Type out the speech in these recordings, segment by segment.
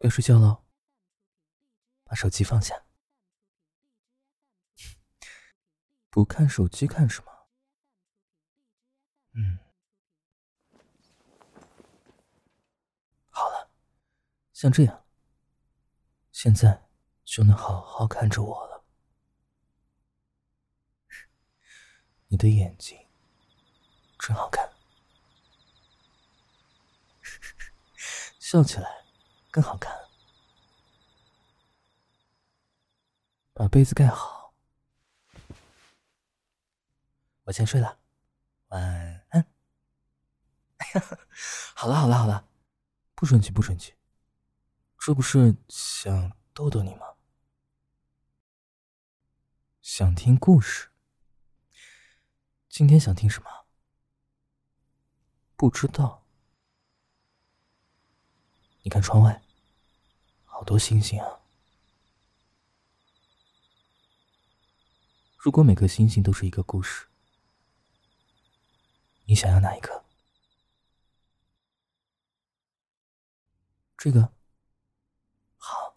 要睡觉了，把手机放下。不看手机看什么？嗯，好了，像这样，现在就能好好看着我了。你的眼睛真好看，笑起来更好看。把被子盖好，我先睡了，晚安。好了好了好了，不生气不生气，这不是想逗逗你吗？想听故事。今天想听什么？不知道。你看窗外，好多星星啊。如果每颗星星都是一个故事，你想要哪一个？这个。好，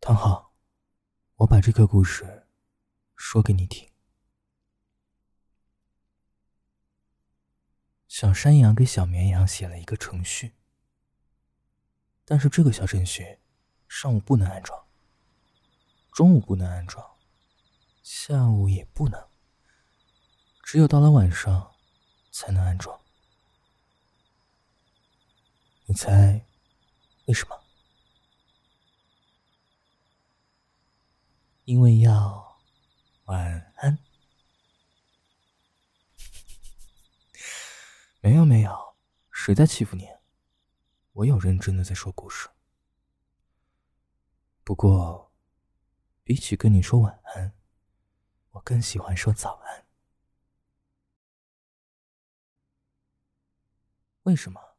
躺好，我把这个故事说给你听。小山羊给小绵羊写了一个程序，但是这个小程序上午不能安装，中午不能安装，下午也不能，只有到了晚上才能安装。你猜为什么？因为要晚安。没有没有，谁在欺负你？我有认真的在说故事。不过，比起跟你说晚安，我更喜欢说早安。为什么？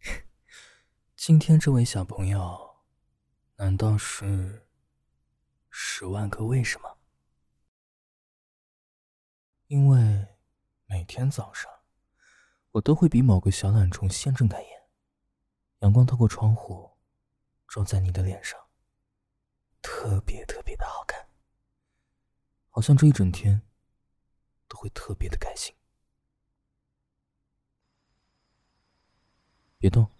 今天这位小朋友，难道是十万个为什么？因为每天早上。我都会比某个小懒虫先睁开眼，阳光透过窗户，照在你的脸上，特别特别的好看，好像这一整天都会特别的开心。别动，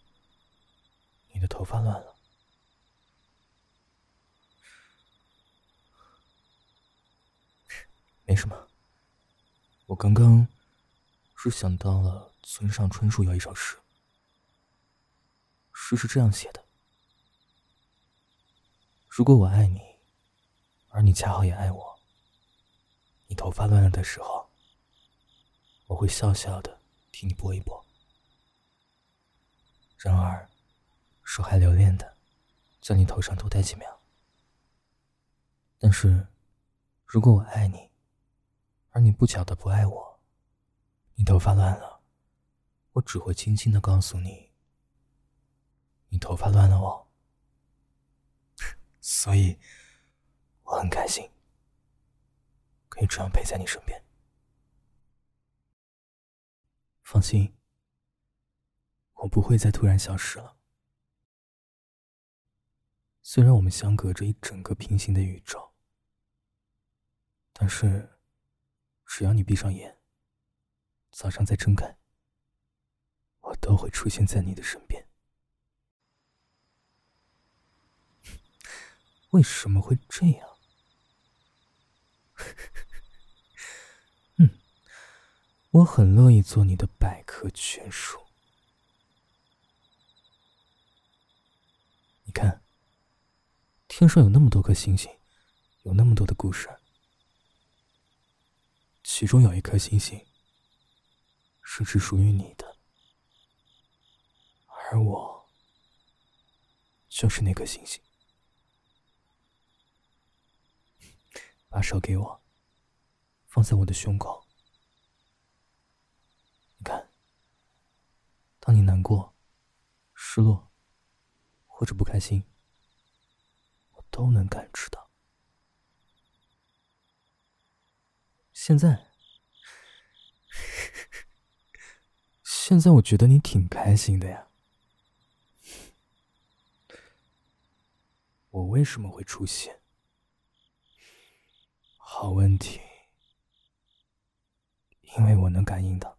你的头发乱了。没什么，我刚刚是想到了。村上春树有一首诗，诗是这样写的：如果我爱你，而你恰好也爱我，你头发乱了的时候，我会笑笑的替你拨一拨；然而，手还留恋的在你头上多待几秒。但是，如果我爱你，而你不巧的不爱我，你头发乱了。我只会轻轻的告诉你，你头发乱了哦，所以我很开心，可以这样陪在你身边。放心，我不会再突然消失了。虽然我们相隔着一整个平行的宇宙，但是只要你闭上眼，早上再睁开。我都会出现在你的身边。为什么会这样？嗯，我很乐意做你的百科全书。你看，天上有那么多颗星星，有那么多的故事，其中有一颗星星是只属于你的。而我，就是那颗星星。把手给我，放在我的胸口。你看，当你难过、失落或者不开心，我都能感知到。现在，现在我觉得你挺开心的呀。我为什么会出现？好问题，因为我能感应到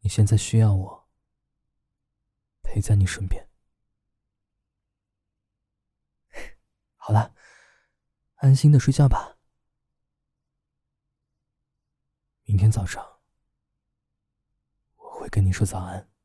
你现在需要我陪在你身边。好了，安心的睡觉吧。明天早上跟你说早安。